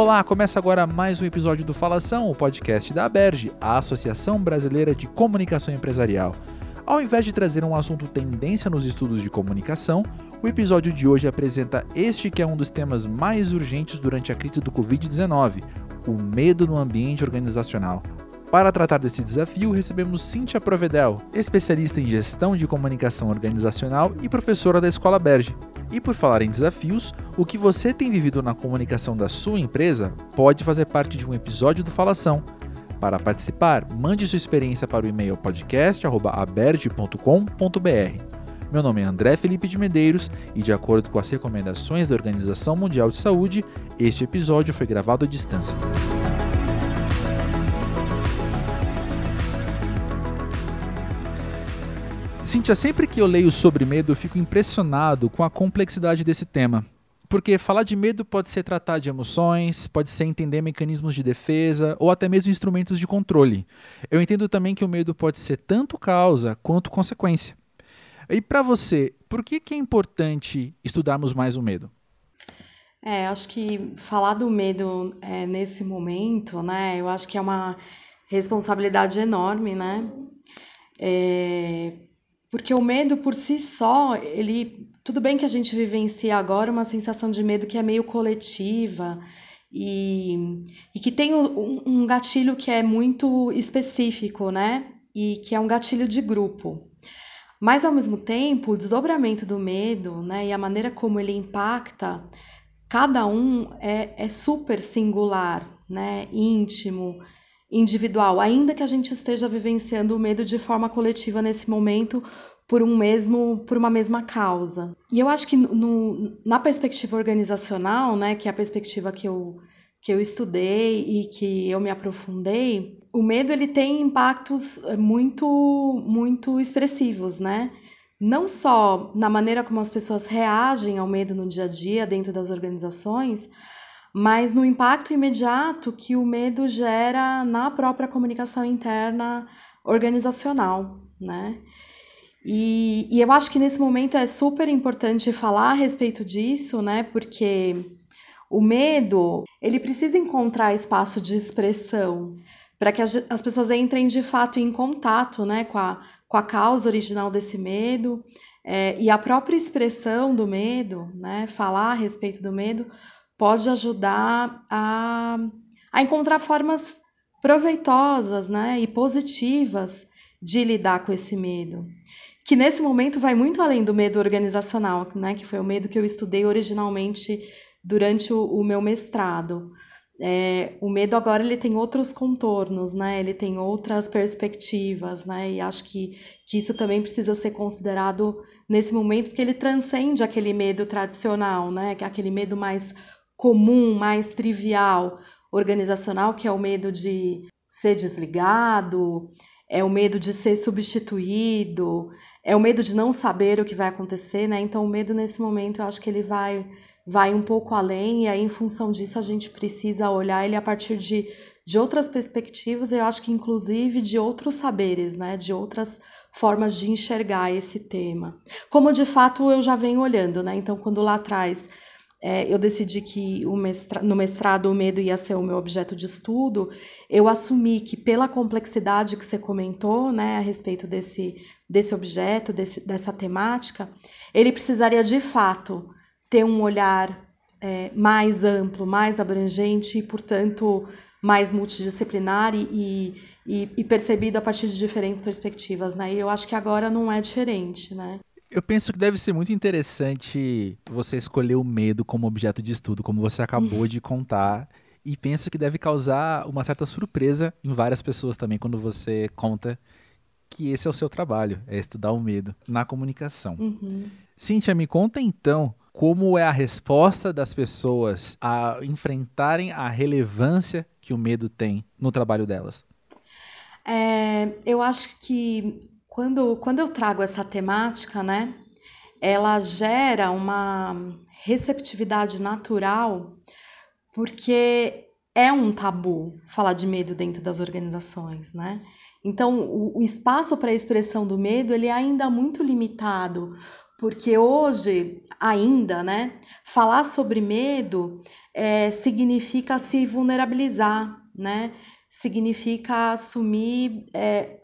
Olá, começa agora mais um episódio do Falação, o podcast da ABERGE, a Associação Brasileira de Comunicação Empresarial. Ao invés de trazer um assunto tendência nos estudos de comunicação, o episódio de hoje apresenta este que é um dos temas mais urgentes durante a crise do Covid-19, o medo no ambiente organizacional. Para tratar desse desafio, recebemos Cíntia Provedel, especialista em gestão de comunicação organizacional e professora da Escola Berge. E por falar em desafios, o que você tem vivido na comunicação da sua empresa pode fazer parte de um episódio do Falação. Para participar, mande sua experiência para o e-mail podcast@aberge.com.br. Meu nome é André Felipe de Medeiros e, de acordo com as recomendações da Organização Mundial de Saúde, este episódio foi gravado à distância. Cíntia, sempre que eu leio sobre medo, eu fico impressionado com a complexidade desse tema. Porque falar de medo pode ser tratar de emoções, pode ser entender mecanismos de defesa ou até mesmo instrumentos de controle. Eu entendo também que o medo pode ser tanto causa quanto consequência. E para você, por que, que é importante estudarmos mais o medo? É, acho que falar do medo é, nesse momento, né, eu acho que é uma responsabilidade enorme, né? É, porque o medo por si só, ele. Tudo bem que a gente vivencia agora uma sensação de medo que é meio coletiva e, e que tem um, um gatilho que é muito específico, né? E que é um gatilho de grupo. Mas, ao mesmo tempo, o desdobramento do medo né, e a maneira como ele impacta cada um é, é super singular, né, íntimo, individual, ainda que a gente esteja vivenciando o medo de forma coletiva nesse momento por um mesmo por uma mesma causa. E eu acho que no, na perspectiva organizacional, né, que é a perspectiva que eu que eu estudei e que eu me aprofundei, o medo ele tem impactos eh, muito muito expressivos, né? Não só na maneira como as pessoas reagem ao medo no dia a dia dentro das organizações, mas no impacto imediato que o medo gera na própria comunicação interna organizacional, né? E, e eu acho que nesse momento é super importante falar a respeito disso, né? Porque o medo, ele precisa encontrar espaço de expressão para que as pessoas entrem de fato em contato, né, com a, com a causa original desse medo é, e a própria expressão do medo, né, falar a respeito do medo, pode ajudar a, a encontrar formas proveitosas né, e positivas de lidar com esse medo. Que nesse momento vai muito além do medo organizacional, né, que foi o medo que eu estudei originalmente durante o, o meu mestrado. É, o medo agora ele tem outros contornos, né? Ele tem outras perspectivas, né? E acho que, que isso também precisa ser considerado nesse momento, porque ele transcende aquele medo tradicional, né? É aquele medo mais comum, mais trivial, organizacional, que é o medo de ser desligado, é o medo de ser substituído, é o medo de não saber o que vai acontecer, né? Então, o medo nesse momento, eu acho que ele vai vai um pouco além, e aí, em função disso, a gente precisa olhar ele a partir de, de outras perspectivas, eu acho que inclusive de outros saberes, né? De outras formas de enxergar esse tema. Como de fato eu já venho olhando, né? Então, quando lá atrás é, eu decidi que mestra, no mestrado o medo ia ser o meu objeto de estudo, eu assumi que pela complexidade que você comentou, né, a respeito desse, desse objeto, desse, dessa temática, ele precisaria de fato ter um olhar é, mais amplo, mais abrangente e, portanto, mais multidisciplinar e, e, e, percebido a partir de diferentes perspectivas, né? E eu acho que agora não é diferente, né? Eu penso que deve ser muito interessante você escolher o medo como objeto de estudo, como você acabou de contar. E penso que deve causar uma certa surpresa em várias pessoas também quando você conta que esse é o seu trabalho, é estudar o medo na comunicação. Uhum. Cíntia, me conta então como é a resposta das pessoas a enfrentarem a relevância que o medo tem no trabalho delas. É, eu acho que quando, quando eu trago essa temática, né, ela gera uma receptividade natural, porque é um tabu falar de medo dentro das organizações, né? Então, o, o espaço para a expressão do medo ele é ainda muito limitado, Porque hoje, ainda, né, falar sobre medo é, significa se vulnerabilizar, né? Significa assumir é,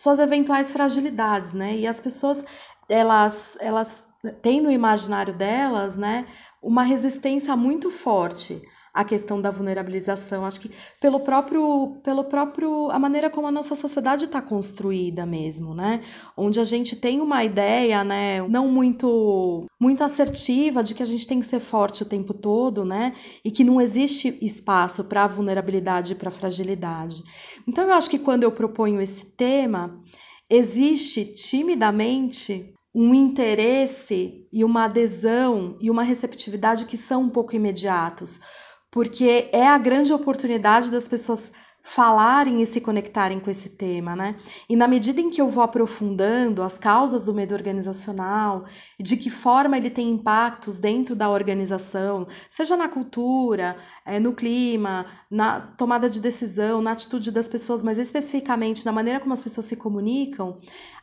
suas eventuais fragilidades, né? E as pessoas, elas, elas têm no imaginário delas, né, uma resistência muito forte à questão da vulnerabilização. Acho que pelo próprio, pelo próprio, a maneira como a nossa sociedade está construída mesmo, né? Onde a gente tem uma ideia, né, não muito, muito assertiva de que a gente tem que ser forte o tempo todo, né? E que não existe espaço para vulnerabilidade e para fragilidade. Então eu acho que quando eu proponho esse tema, existe timidamente um interesse e uma adesão e uma receptividade que são um pouco imediatos, porque é a grande oportunidade das pessoas falarem e se conectarem com esse tema, né? E na medida em que eu vou aprofundando as causas do medo organizacional, de que forma ele tem impactos dentro da organização, seja na cultura, é, no clima, na tomada de decisão, na atitude das pessoas, mas especificamente na maneira como as pessoas se comunicam,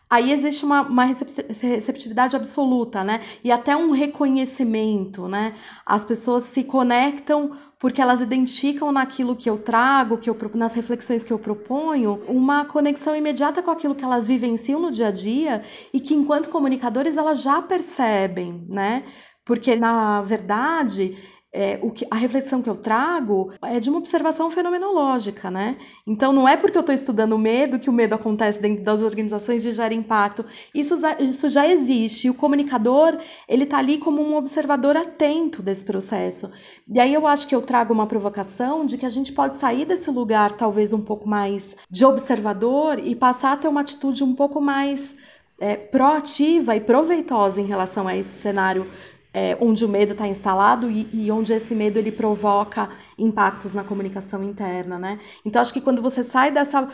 aí existe uma, uma receptividade absoluta, né? E até um reconhecimento, né? As pessoas se conectam porque elas identificam naquilo que eu trago, que eu nas reflexões que eu proponho, uma conexão imediata com aquilo que elas vivenciam no dia a dia e que enquanto comunicadores elas já percebem, né? Porque na verdade é, o que, a reflexão que eu trago é de uma observação fenomenológica, né? Então não é porque eu estou estudando o medo que o medo acontece dentro das organizações e gera impacto. Isso, isso já existe. E o comunicador ele está ali como um observador atento desse processo. E aí eu acho que eu trago uma provocação de que a gente pode sair desse lugar talvez um pouco mais de observador e passar a ter uma atitude um pouco mais é, proativa e proveitosa em relação a esse cenário é, onde o medo está instalado e, e, onde esse medo ele provoca impactos na comunicação interna, né? Então acho que quando você sai dessa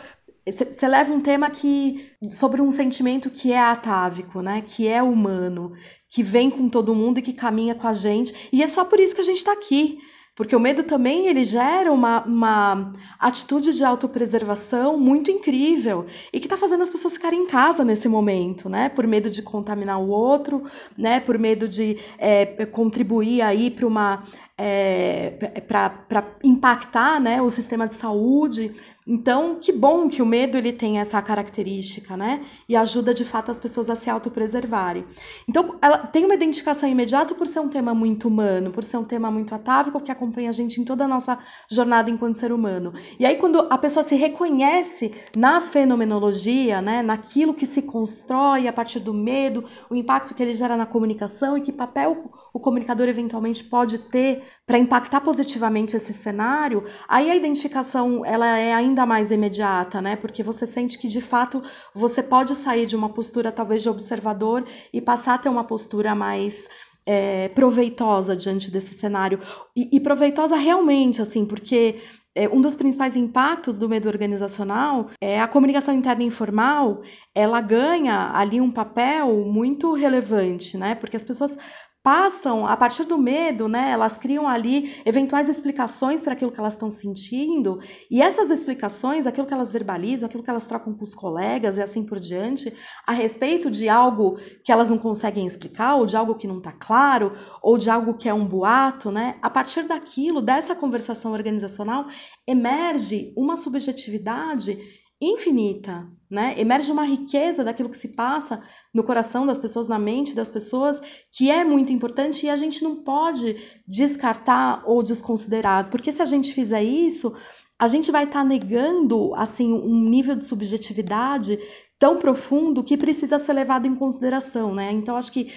você leva um tema que sobre um sentimento que é atávico, né? Que é humano, que vem com todo mundo e que caminha com a gente. E é só por isso que a gente está aqui. Porque o medo também ele gera uma, uma atitude de autopreservação muito incrível e que está fazendo as pessoas ficarem em casa nesse momento, né? Por medo de contaminar o outro, né? Por medo de é, contribuir aí para uma é, para impactar né, o sistema de saúde. Então, que bom que o medo ele tem essa característica, né? E ajuda de fato as pessoas a se autopreservarem. Então, ela tem uma identificação imediata por ser um tema muito humano, por ser um tema muito atávico que acompanha a gente em toda a nossa jornada enquanto ser humano. E aí, quando a pessoa se reconhece na fenomenologia, né, naquilo que se constrói a partir do medo, o impacto que ele gera na comunicação e que papel o comunicador eventualmente pode ter para impactar positivamente esse cenário, aí a identificação ela é ainda mais imediata, né? Porque você sente que de fato você pode sair de uma postura talvez de observador e passar a ter uma postura mais é, proveitosa diante desse cenário e, e proveitosa realmente, assim, porque é, um dos principais impactos do medo organizacional é a comunicação interna informal, ela ganha ali um papel muito relevante, né? Porque as pessoas passam, a partir do medo, né, elas criam ali eventuais explicações para aquilo que elas estão sentindo, e essas explicações, aquilo que elas verbalizam, aquilo que elas trocam com os colegas e assim por diante, a respeito de algo que elas não conseguem explicar, ou de algo que não está claro, ou de algo que é um boato, né, a partir daquilo, dessa conversação organizacional, emerge uma subjetividade infinita, né? Emerge uma riqueza daquilo que se passa no coração das pessoas, na mente das pessoas, que é muito importante e a gente não pode descartar ou desconsiderar, porque se a gente fizer isso, a gente vai estar tá negando assim um nível de subjetividade tão profundo que precisa ser levado em consideração, né? Então acho que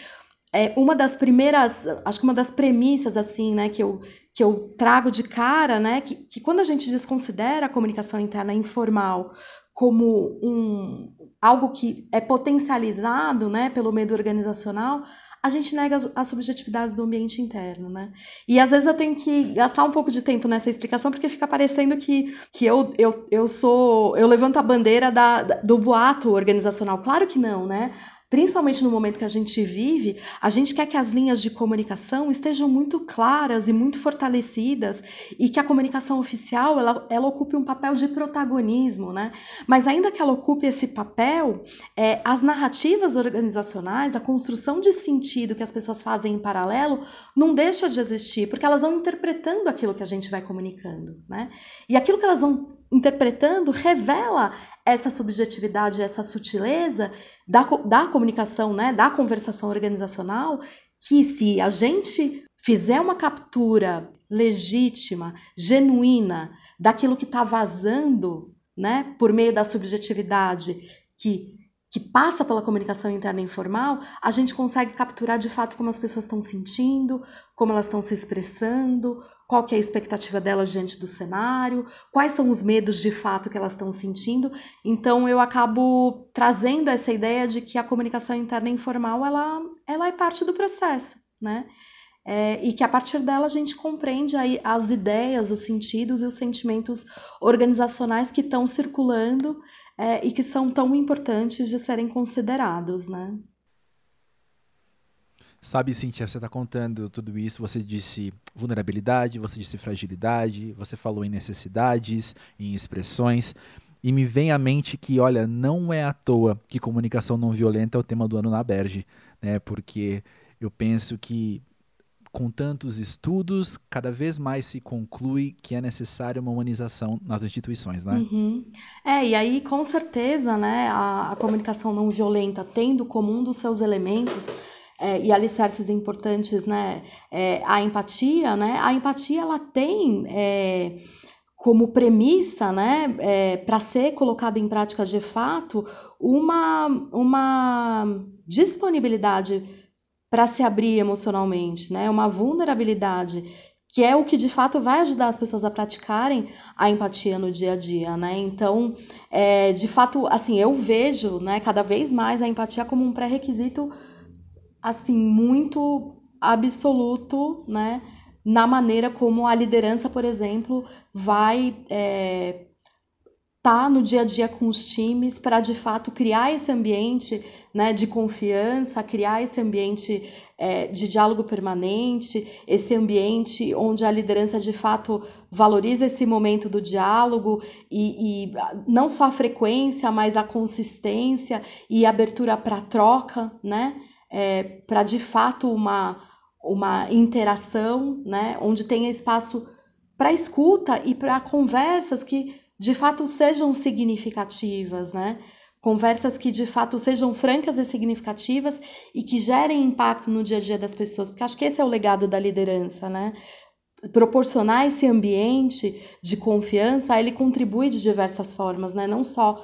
é uma das primeiras, acho que uma das premissas assim, né, que eu que eu trago de cara, né, que, que quando a gente desconsidera a comunicação interna informal como um algo que é potencializado, né, pelo medo organizacional, a gente nega as, as, subjetividades do ambiente interno, né? E às vezes eu tenho que gastar um pouco de tempo nessa explicação porque fica parecendo que, que eu, eu, eu sou eu levanto a bandeira da, do boato organizacional. Claro que não, né? Principalmente no momento que a gente vive, a gente quer que as linhas de comunicação estejam muito claras e muito fortalecidas e que a comunicação oficial ela, ela ocupe um papel de protagonismo, né? Mas ainda que ela ocupe esse papel, é, as narrativas organizacionais, a construção de sentido que as pessoas fazem em paralelo, não deixa de existir, porque elas vão interpretando aquilo que a gente vai comunicando, né? E aquilo que elas vão interpretando revela essa subjetividade, essa sutileza da, da comunicação, né, da conversação organizacional, que se a gente fizer uma captura legítima, genuína, daquilo que está vazando, né, por meio da subjetividade que que passa pela comunicação interna informal, a gente consegue capturar de fato como as pessoas estão sentindo, como elas estão se expressando, qual que é a expectativa delas diante do cenário, quais são os medos de fato que elas estão sentindo. Então eu acabo trazendo essa ideia de que a comunicação interna informal ela, ela é parte do processo, né? É, e que a partir dela a gente compreende aí as ideias, os sentidos e os sentimentos organizacionais que estão circulando é, e que são tão importantes de serem considerados, né? Sabe, Cintia, você está contando tudo isso, você disse vulnerabilidade, você disse fragilidade, você falou em necessidades, em expressões, e me vem à mente que, olha, não é à toa que comunicação não violenta é o tema do ano na Berge, né? Porque eu penso que com tantos estudos, cada vez mais se conclui que é necessária uma humanização nas instituições, né? Uhum. É, e aí, com certeza, né, a, a comunicação não violenta, tendo como um dos seus elementos é, e alicerces importantes, né, é, a empatia, né, a empatia, ela tem... É, como premissa, né, é, para ser colocada em prática de fato, uma, uma disponibilidade para se abrir emocionalmente, né? Uma vulnerabilidade que é o que de fato vai ajudar as pessoas a praticarem a empatia no dia a dia, né? Então, é, de fato, assim, eu vejo, né, cada vez mais a empatia como um pré-requisito, assim, muito absoluto, né? Na maneira como a liderança, por exemplo, vai é, tá no dia a dia com os times para de fato criar esse ambiente né, de confiança, criar esse ambiente é, de diálogo permanente, esse ambiente onde a liderança de fato valoriza esse momento do diálogo e, e não só a frequência, mas a consistência e abertura para troca, né, é, para de fato uma, uma interação, né, onde tenha espaço para escuta e para conversas que de fato sejam significativas, né? Conversas que de fato sejam francas e significativas e que gerem impacto no dia a dia das pessoas, porque acho que esse é o legado da liderança, né? Proporcionar esse ambiente de confiança, ele contribui de diversas formas, né? Não só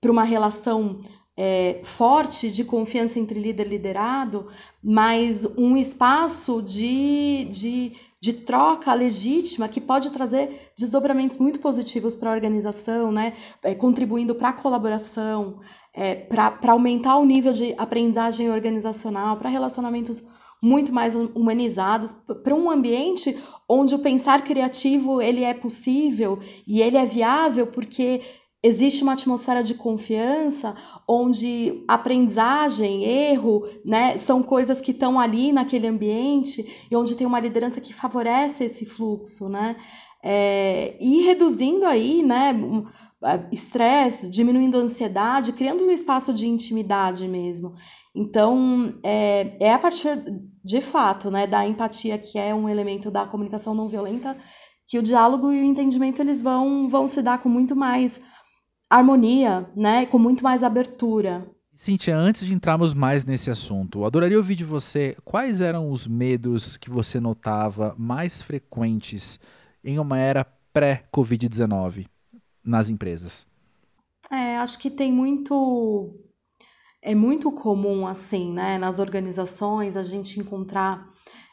para uma relação é, forte de confiança entre líder e liderado, mas um espaço de, de de troca legítima que pode trazer desdobramentos muito positivos para a organização, né? É, contribuindo para a colaboração, é, para aumentar o nível de aprendizagem organizacional, para relacionamentos muito mais humanizados, para um ambiente onde o pensar criativo ele é possível e ele é viável porque existe uma atmosfera de confiança onde aprendizagem, erro, né, são coisas que estão ali naquele ambiente e onde tem uma liderança que favorece esse fluxo, né, é, e reduzindo aí, né, estresse, diminuindo a ansiedade, criando um espaço de intimidade mesmo. Então, é, é a partir, de fato, né, da empatia, que é um elemento da comunicação não violenta, que o diálogo e o entendimento eles vão, vão se dar com muito mais harmonia, né? Com muito mais abertura. Cintia, antes de entrarmos mais nesse assunto, eu adoraria ouvir de você quais eram os medos que você notava mais frequentes em uma era pré-Covid-19 nas empresas. É, acho que tem muito. É muito comum, assim, né, nas organizações, a gente encontrar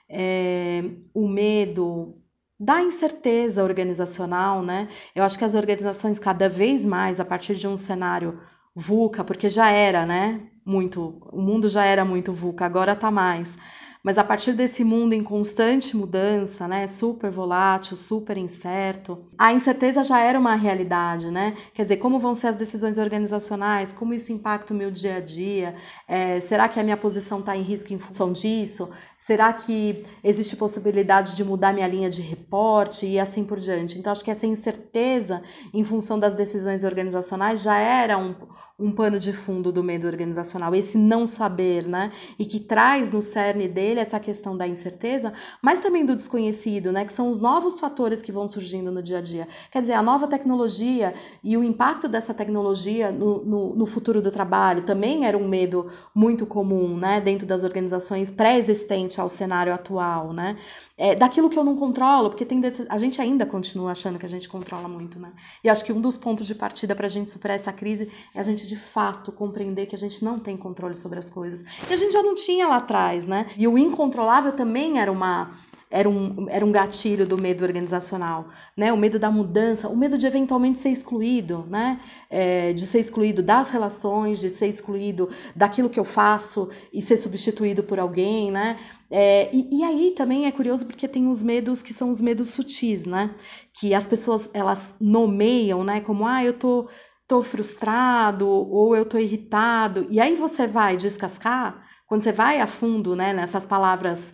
é, o medo da incerteza organizacional, né? Eu acho que as organizações cada vez mais, a partir de um cenário VUCA, porque já era, né? Muito, o mundo já era muito VUCA, agora tá mais. Mas a partir desse mundo em constante mudança, né, super volátil, super incerto, a incerteza já era uma realidade, né? Quer dizer, como vão ser as decisões organizacionais, como isso impacta o meu dia a dia, é, será que a minha posição está em risco em função disso? Será que existe possibilidade de mudar minha linha de reporte e assim por diante? Então, acho que essa incerteza em função das decisões organizacionais já era um, um pano de fundo do medo organizacional, esse não saber, né? E que traz no cerne dele essa questão da incerteza, mas também do desconhecido, né? Que são os novos fatores que vão surgindo no dia a dia. Quer dizer, a nova tecnologia e o impacto dessa tecnologia no, no, no futuro do trabalho também era um medo muito comum, né? Dentro das organizações pré-existente ao cenário atual, né? É, daquilo que eu não controlo, porque tem a gente ainda continua achando que a gente controla muito, né? E acho que um dos pontos de partida para a gente superar essa crise é a gente de fato compreender que a gente não tem controle sobre as coisas. E a gente já não tinha lá atrás, né? E o incontrolável também era uma era um, era um gatilho do medo organizacional, né? O medo da mudança, o medo de eventualmente ser excluído, né? É, de ser excluído das relações, de ser excluído daquilo que eu faço e ser substituído por alguém, né? É, e, e, aí também é curioso porque tem os medos que são os medos sutis, né? Que as pessoas elas nomeiam, né? Como ah, eu tô tô frustrado ou eu tô irritado. E aí você vai descascar quando você vai a fundo, né? Nessas palavras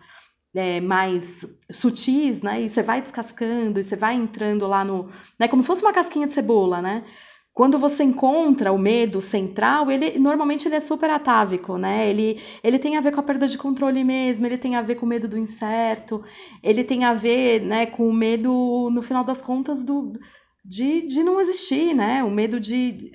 é, mais sutis, né? E você vai descascando e você vai entrando lá no, né? Como se fosse uma casquinha de cebola, né? Quando você encontra o medo central, ele normalmente ele é super atávico, né? Ele, ele tem a ver com a perda de controle mesmo, ele tem a ver com o medo do incerto, ele tem a ver, né, com o medo, no final das contas, do, de, de não existir, né? O medo de.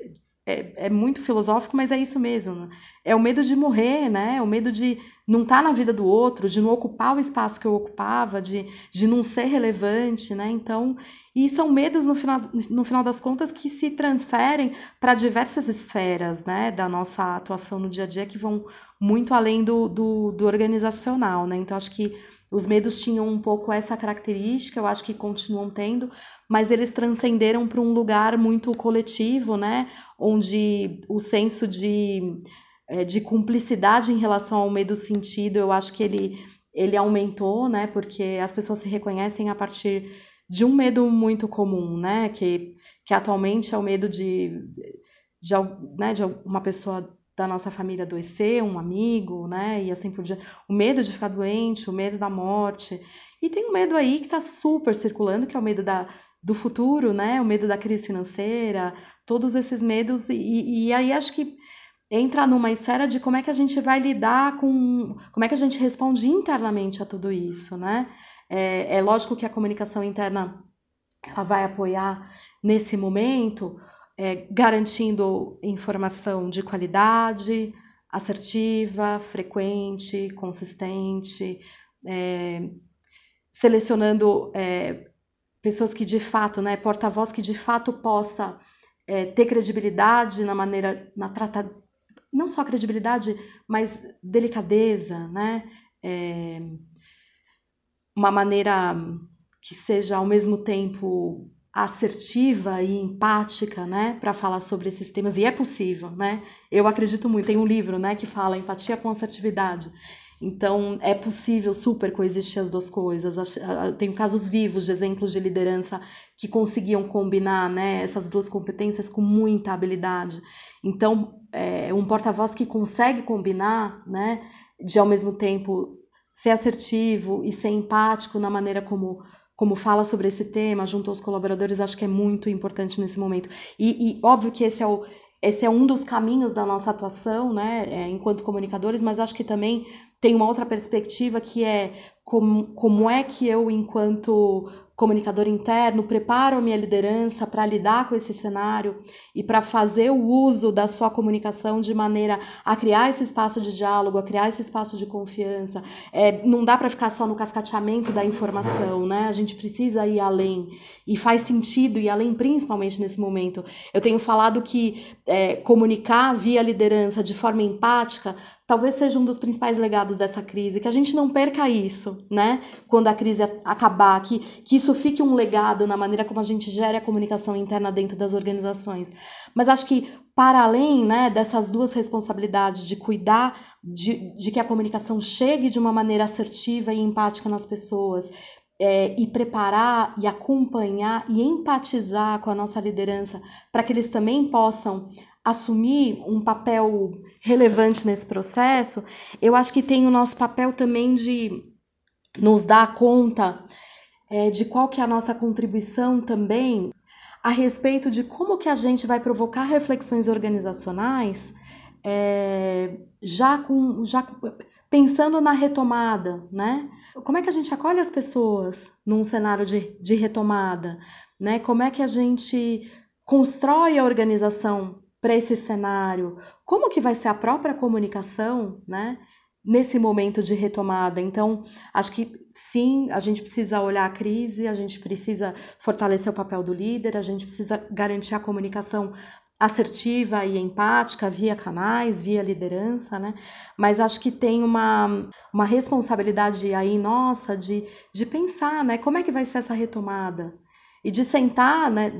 É, é muito filosófico, mas é isso mesmo. É o medo de morrer, né? O medo de não estar tá na vida do outro, de não ocupar o espaço que eu ocupava, de, de não ser relevante, né? Então, e são medos, no final, no final das contas, que se transferem para diversas esferas, né? Da nossa atuação no dia a dia, que vão muito além do, do, do organizacional, né? Então, acho que os medos tinham um pouco essa característica, eu acho que continuam tendo, mas eles transcenderam para um lugar muito coletivo, né? Onde o senso de é, de cumplicidade em relação ao medo sentido, eu acho que ele, ele aumentou, né? Porque as pessoas se reconhecem a partir de um medo muito comum, né? Que, que atualmente é o medo de, de, né, de uma pessoa da nossa família adoecer, um amigo, né? E assim por diante. O medo de ficar doente, o medo da morte. E tem um medo aí que está super circulando, que é o medo da, do futuro, né? O medo da crise financeira, todos esses medos. E, e aí acho que entra numa esfera de como é que a gente vai lidar com. como é que a gente responde internamente a tudo isso, né? É, é lógico que a comunicação interna ela vai apoiar nesse momento, é, garantindo informação de qualidade, assertiva, frequente, consistente, é, selecionando é, pessoas que de fato, né, porta-voz que de fato possa é, ter credibilidade na maneira, na trata, não só credibilidade, mas delicadeza, né? É, uma maneira que seja ao mesmo tempo assertiva e empática, né, para falar sobre esses temas e é possível, né? Eu acredito muito. Tem um livro, né, que fala empatia com assertividade. Então, é possível super coexistir as duas coisas. Tenho casos vivos de exemplos de liderança que conseguiam combinar né, essas duas competências com muita habilidade. Então, é, um porta-voz que consegue combinar, né, de ao mesmo tempo ser assertivo e ser empático na maneira como como fala sobre esse tema junto aos colaboradores, acho que é muito importante nesse momento. E, e óbvio que esse é o, esse é um dos caminhos da nossa atuação, né, é, enquanto comunicadores, mas acho que também tem uma outra perspectiva que é como, como é que eu, enquanto comunicador interno, preparo a minha liderança para lidar com esse cenário e para fazer o uso da sua comunicação de maneira a criar esse espaço de diálogo, a criar esse espaço de confiança. É, não dá para ficar só no cascateamento da informação, né? A gente precisa ir além e faz sentido ir além, principalmente nesse momento. Eu tenho falado que é, comunicar via liderança de forma empática talvez seja um dos principais legados dessa crise, que a gente não perca isso, né? Quando a crise acabar, que, que isso fique um legado na maneira como a gente gera a comunicação interna dentro das organizações. Mas acho que, para além né, dessas duas responsabilidades de cuidar de, de que a comunicação chegue de uma maneira assertiva e empática nas pessoas, é, e preparar e acompanhar e empatizar com a nossa liderança para que eles também possam assumir um papel relevante nesse processo, eu acho que tem o nosso papel também de nos dar conta é, de qual que é a nossa contribuição também a respeito de como que a gente vai provocar reflexões organizacionais é, já com já pensando na retomada, né? Como é que a gente acolhe as pessoas num cenário de, de retomada, né? Como é que a gente constrói a organização para esse cenário? Como que vai ser a própria comunicação, né? Nesse momento de retomada. Então, acho que sim, a gente precisa olhar a crise, a gente precisa fortalecer o papel do líder, a gente precisa garantir a comunicação assertiva e empática via canais, via liderança, né? Mas acho que tem uma, uma responsabilidade aí nossa de, de pensar, né? Como é que vai ser essa retomada? E de sentar, né?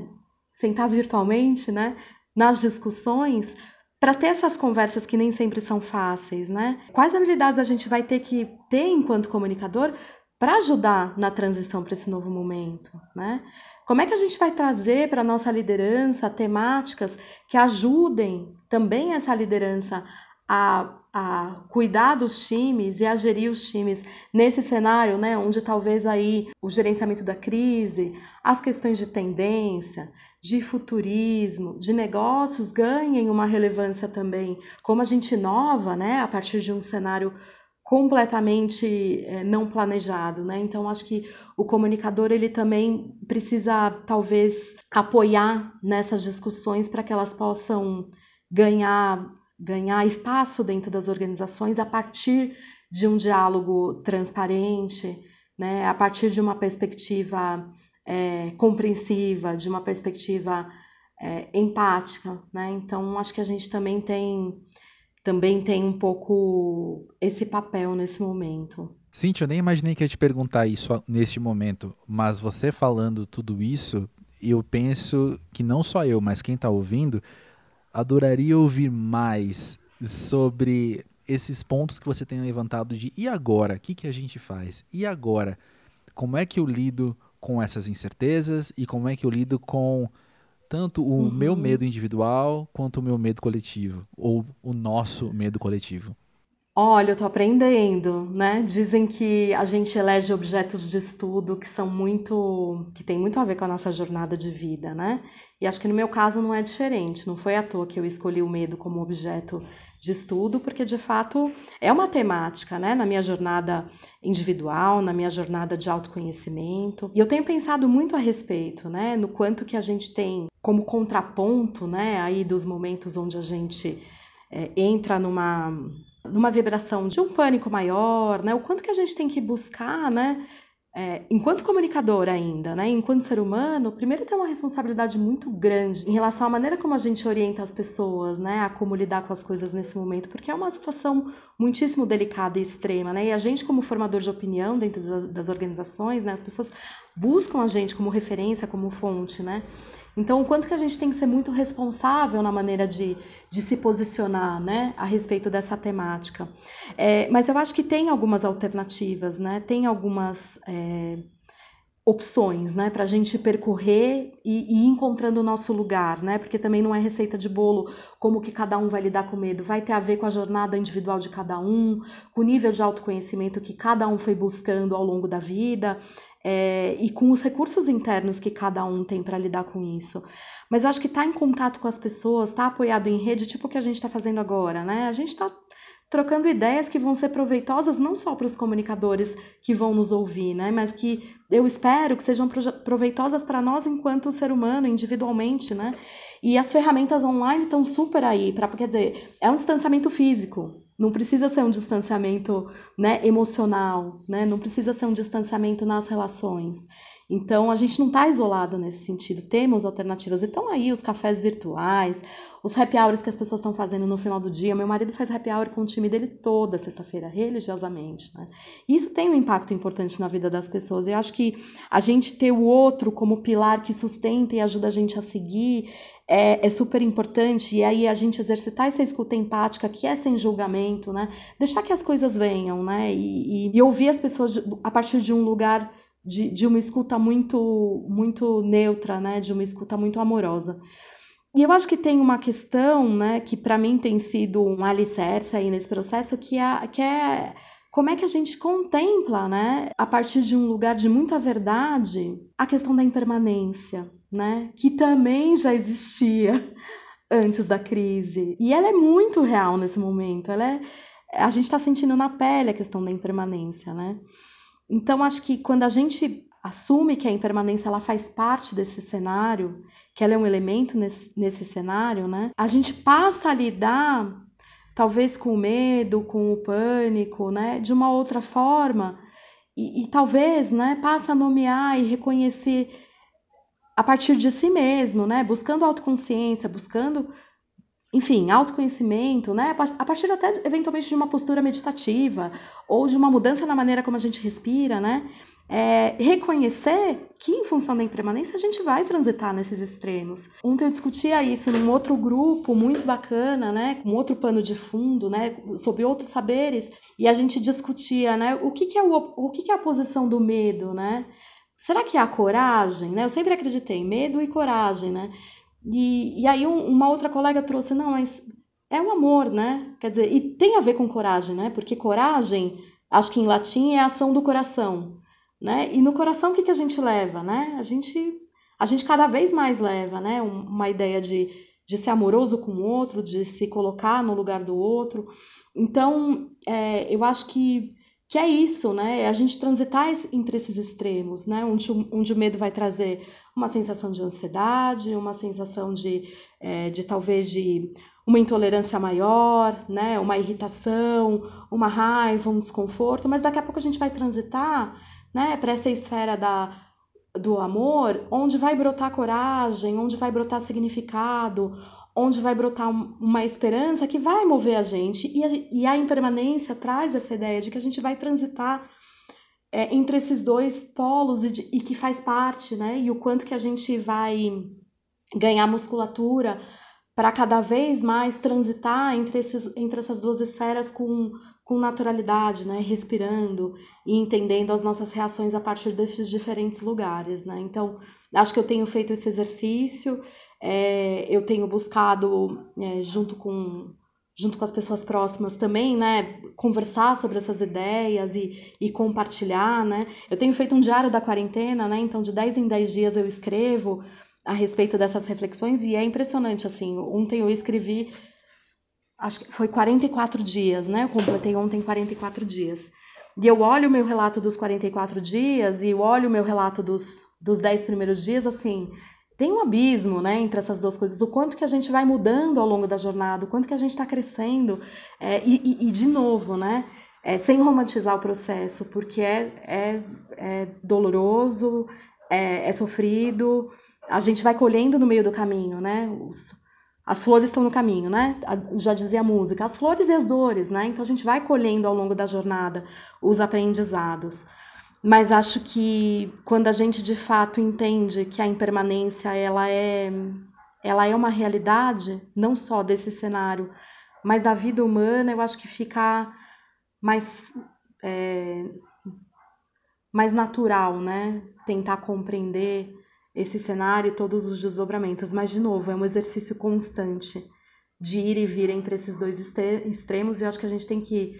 Sentar virtualmente, né? Nas discussões para ter essas conversas que nem sempre são fáceis, né? Quais habilidades a gente vai ter que ter enquanto comunicador para ajudar na transição para esse novo momento, né? Como é que a gente vai trazer para a nossa liderança temáticas que ajudem também essa liderança a, a cuidar dos times e a gerir os times nesse cenário, né, onde talvez aí o gerenciamento da crise, as questões de tendência, de futurismo, de negócios ganhem uma relevância também, como a gente inova, né, a partir de um cenário completamente é, não planejado, né? Então acho que o comunicador ele também precisa talvez apoiar nessas discussões para que elas possam ganhar ganhar espaço dentro das organizações a partir de um diálogo transparente, né? A partir de uma perspectiva é, compreensiva, de uma perspectiva é, empática, né? Então acho que a gente também tem também tem um pouco esse papel nesse momento. Cintia, eu nem imaginei que ia te perguntar isso neste momento, mas você falando tudo isso, eu penso que não só eu, mas quem está ouvindo, adoraria ouvir mais sobre esses pontos que você tem levantado de e agora? O que, que a gente faz? E agora? Como é que eu lido com essas incertezas e como é que eu lido com tanto o uhum. meu medo individual quanto o meu medo coletivo ou o nosso medo coletivo. Olha, eu tô aprendendo, né? Dizem que a gente elege objetos de estudo que são muito, que tem muito a ver com a nossa jornada de vida, né? E acho que no meu caso não é diferente. Não foi à toa que eu escolhi o medo como objeto de estudo, porque de fato é uma temática, né? Na minha jornada individual, na minha jornada de autoconhecimento. E eu tenho pensado muito a respeito, né? No quanto que a gente tem como contraponto, né? Aí dos momentos onde a gente é, entra numa numa vibração de um pânico maior, né? O quanto que a gente tem que buscar, né? É, enquanto comunicador ainda, né, enquanto ser humano, primeiro tem uma responsabilidade muito grande em relação à maneira como a gente orienta as pessoas, né, a como lidar com as coisas nesse momento, porque é uma situação muitíssimo delicada e extrema, né, e a gente como formador de opinião dentro das organizações, né, as pessoas buscam a gente como referência, como fonte, né, então, o quanto que a gente tem que ser muito responsável na maneira de, de se posicionar né, a respeito dessa temática. É, mas eu acho que tem algumas alternativas, né? Tem algumas é, opções né, para a gente percorrer e, e ir encontrando o nosso lugar, né? Porque também não é receita de bolo como que cada um vai lidar com medo. Vai ter a ver com a jornada individual de cada um, com o nível de autoconhecimento que cada um foi buscando ao longo da vida é, e com os recursos internos que cada um tem para lidar com isso. Mas eu acho que estar tá em contato com as pessoas, estar tá apoiado em rede, tipo o que a gente está fazendo agora, né? A gente está trocando ideias que vão ser proveitosas não só para os comunicadores que vão nos ouvir, né? Mas que eu espero que sejam proveitosas para nós enquanto ser humano, individualmente, né? E as ferramentas online estão super aí, para quer dizer, é um distanciamento físico, Não precisa ser um distanciamento né, emocional, né? não precisa ser um distanciamento nas relações. Então, a gente não está isolado nesse sentido, temos alternativas. Então, aí, os cafés virtuais, os happy hours que as pessoas estão fazendo no final do dia. Meu marido faz happy hour com o time dele toda sexta-feira, religiosamente. Né? Isso tem um impacto importante na vida das pessoas. Eu acho que a gente ter o outro como pilar que sustenta e ajuda a gente a seguir é, é, super importante. E aí a gente exercitar essa escuta empática, que é sem julgamento, né? Deixar que as coisas venham, né? E, e, e ouvir as pessoas a partir de um lugar de, de uma escuta muito, muito neutra, né? De uma escuta muito amorosa. E eu acho que tem uma questão, né, que para mim tem sido um alicerce aí nesse processo, que é, que é como é que a gente contempla, né, a partir de um lugar de muita verdade, a questão da impermanência, né, que também já existia antes da crise. E ela é muito real nesse momento. Ela é, a gente está sentindo na pele a questão da impermanência, né? Então acho que quando a gente assume que a impermanência ela faz parte desse cenário, que ela é um elemento nesse, nesse cenário, né? A gente passa a lidar talvez com o medo, com o pânico, né, de uma outra forma, e, e talvez, né, passa a nomear e reconhecer a partir de si mesmo, né, buscando autoconsciência, buscando, enfim, autoconhecimento, né, a partir até eventualmente de uma postura meditativa ou de uma mudança na maneira como a gente respira, né, é, reconhecer que, em função da impermanência, a gente vai transitar nesses extremos. Ontem eu discutia isso num outro grupo muito bacana, né, com outro pano de fundo, né, sobre outros saberes, e a gente discutia, né, o que, que é o, o que, que é a posição do medo, né? Será que é a coragem, né? Eu sempre acreditei medo e coragem, né? E, e aí um, uma outra colega trouxe, não, mas é o amor, né? Quer dizer, e tem a ver com coragem, né? Porque coragem, acho que em latim é a ação do coração né? E no coração o que, que a gente leva, né? A gente, a gente cada vez mais leva, né? Uma ideia de, de ser amoroso com o outro, de se colocar no lugar do outro. Então, é, eu acho que, que é isso, né? É a gente transitar entre esses extremos, né? Onde, onde o medo vai trazer uma sensação de ansiedade, uma sensação de, é, de talvez de uma intolerância maior, né? Uma irritação, uma raiva, um desconforto, mas daqui a pouco a gente vai transitar né, para essa esfera da, do amor, onde vai brotar coragem, onde vai brotar significado, onde vai brotar uma esperança que vai mover a gente. E a, e a impermanência traz essa ideia de que a gente vai transitar é, entre esses dois polos e, de, e que faz parte, né? E o quanto que a gente vai ganhar musculatura para cada vez mais transitar entre, esses, entre essas duas esferas com, com naturalidade, né, respirando e entendendo as nossas reações a partir desses diferentes lugares, né. Então, acho que eu tenho feito esse exercício, é, eu tenho buscado é, junto com junto com as pessoas próximas também, né, conversar sobre essas ideias e, e compartilhar, né. Eu tenho feito um diário da quarentena, né, então de 10 em 10 dias eu escrevo a respeito dessas reflexões e é impressionante, assim, ontem eu escrevi acho que foi 44 dias, né? Eu completei ontem 44 dias. E eu olho o meu relato dos 44 dias e olho o meu relato dos, dos 10 primeiros dias, assim, tem um abismo, né, entre essas duas coisas. O quanto que a gente vai mudando ao longo da jornada, o quanto que a gente está crescendo. É, e, e, e, de novo, né, é, sem romantizar o processo, porque é, é, é doloroso, é, é sofrido, a gente vai colhendo no meio do caminho, né, os, as flores estão no caminho, né? Já dizia a música, as flores e as dores, né? Então a gente vai colhendo ao longo da jornada os aprendizados. Mas acho que quando a gente de fato entende que a impermanência ela é ela é uma realidade, não só desse cenário, mas da vida humana, eu acho que fica mais é, mais natural, né? Tentar compreender esse cenário e todos os desdobramentos, mas de novo, é um exercício constante de ir e vir entre esses dois extremos e eu acho que a gente tem que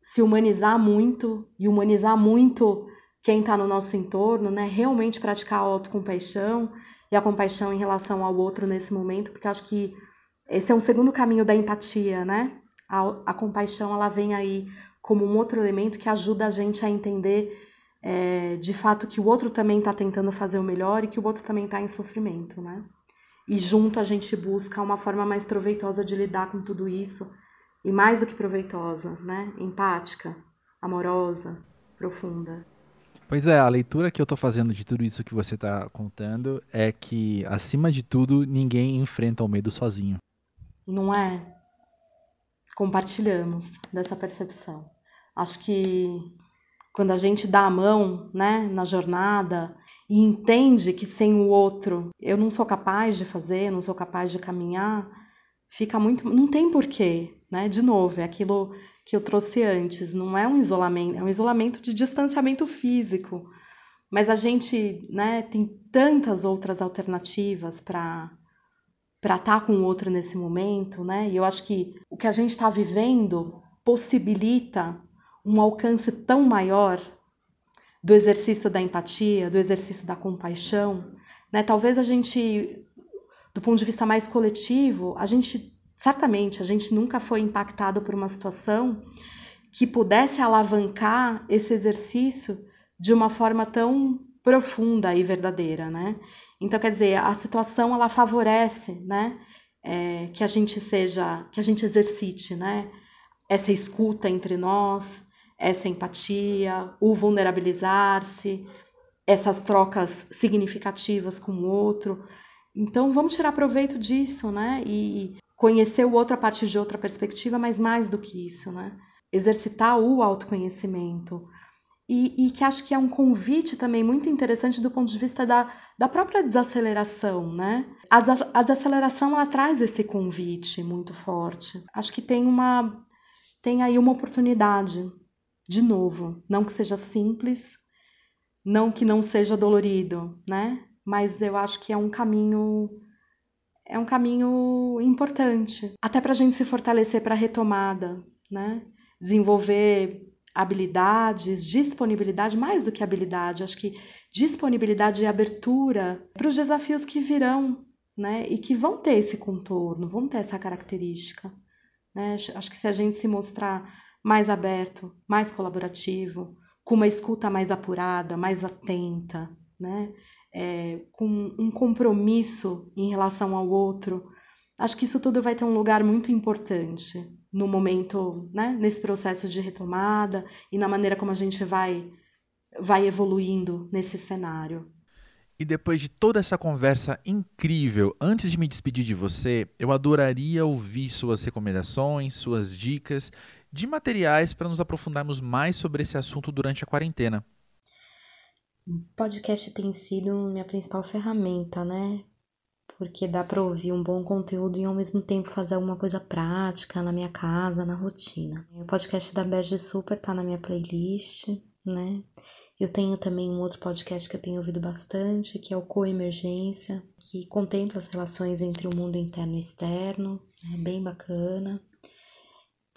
se humanizar muito e humanizar muito quem está no nosso entorno, né? Realmente praticar a autocompaixão e a compaixão em relação ao outro nesse momento, porque acho que esse é um segundo caminho da empatia, né? A, a compaixão ela vem aí como um outro elemento que ajuda a gente a entender é, de fato que o outro também está tentando fazer o melhor e que o outro também está em sofrimento, né? E junto a gente busca uma forma mais proveitosa de lidar com tudo isso, e mais do que proveitosa, né? Empática, amorosa, profunda. Pois é, a leitura que eu estou fazendo de tudo isso que você está contando é que, acima de tudo, ninguém enfrenta o medo sozinho. Não é? Compartilhamos dessa percepção. Acho que quando a gente dá a mão, né, na jornada e entende que sem o outro eu não sou capaz de fazer, não sou capaz de caminhar, fica muito, não tem porquê, né? De novo, é aquilo que eu trouxe antes, não é um isolamento, é um isolamento de distanciamento físico. Mas a gente, né, tem tantas outras alternativas para para estar tá com o outro nesse momento, né? E eu acho que o que a gente está vivendo possibilita um alcance tão maior do exercício da empatia, do exercício da compaixão, né? Talvez a gente, do ponto de vista mais coletivo, a gente certamente a gente nunca foi impactado por uma situação que pudesse alavancar esse exercício de uma forma tão profunda e verdadeira, né? Então, quer dizer, a situação ela favorece, né? É, que a gente seja, que a gente exercite, né? Essa escuta entre nós, essa empatia, o vulnerabilizar-se, essas trocas significativas com o outro. Então, vamos tirar proveito disso, né? E conhecer o outro a partir de outra perspectiva, mas mais do que isso, né? Exercitar o autoconhecimento. E, e, que acho que é um convite também muito interessante do ponto de vista da, da própria desaceleração, né? A, desaceleração, ela traz esse convite muito forte. Acho que tem uma tem aí uma oportunidade de novo, não que seja simples, não que não seja dolorido, né? Mas eu acho que é um caminho é um caminho importante, até para a gente se fortalecer para a retomada, né? Desenvolver habilidades, disponibilidade, mais do que habilidade, acho que disponibilidade e abertura para os desafios que virão, né? E que vão ter esse contorno, vão ter essa característica. Né? Acho que se a gente se mostrar mais aberto, mais colaborativo, com uma escuta mais apurada, mais atenta, né? É, com um compromisso em relação ao outro, acho que isso tudo vai ter um lugar muito importante no momento, né? Nesse processo de retomada e na maneira como a gente vai vai evoluindo nesse cenário. E depois de toda essa conversa incrível, antes de me despedir de você, eu adoraria ouvir suas recomendações, suas dicas de materiais para nos aprofundarmos mais sobre esse assunto durante a quarentena. Podcast tem sido minha principal ferramenta, né? Porque dá para ouvir um bom conteúdo e ao mesmo tempo fazer alguma coisa prática na minha casa, na rotina. O podcast da Berge Super tá na minha playlist, né? Eu tenho também um outro podcast que eu tenho ouvido bastante, que é o Coemergência, que contempla as relações entre o mundo interno e externo, é bem bacana.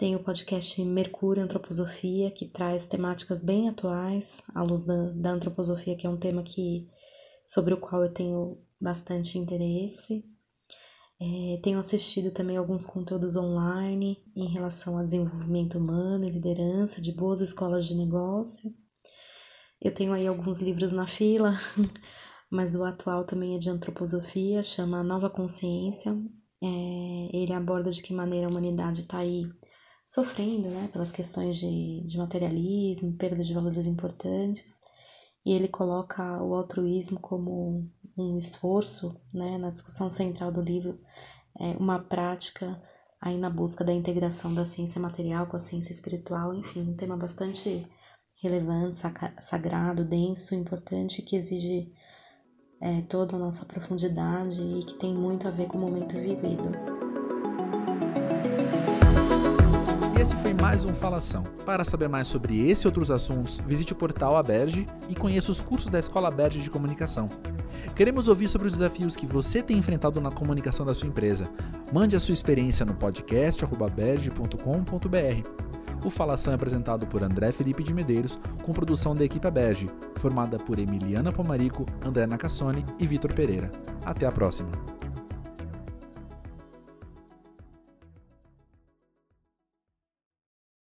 Tem o podcast Mercúrio Antroposofia, que traz temáticas bem atuais, à luz da, da antroposofia, que é um tema que, sobre o qual eu tenho bastante interesse. É, tenho assistido também alguns conteúdos online em relação a desenvolvimento humano e liderança de boas escolas de negócio. Eu tenho aí alguns livros na fila, mas o atual também é de antroposofia, chama Nova Consciência. É, ele aborda de que maneira a humanidade está aí sofrendo né, pelas questões de, de materialismo, perda de valores importantes, e ele coloca o altruísmo como um esforço, né, na discussão central do livro, é uma prática aí na busca da integração da ciência material com a ciência espiritual, enfim, um tema bastante relevante, sagrado, denso, importante, que exige é, toda a nossa profundidade e que tem muito a ver com o momento vivido. Esse foi mais um Falação. Para saber mais sobre esse e outros assuntos, visite o portal Aberge e conheça os cursos da Escola Aberge de Comunicação. Queremos ouvir sobre os desafios que você tem enfrentado na comunicação da sua empresa. Mande a sua experiência no podcast aberge.com.br. O Falação é apresentado por André Felipe de Medeiros, com produção da equipe Aberge, formada por Emiliana Pomarico, André Nacassone e Vitor Pereira. Até a próxima!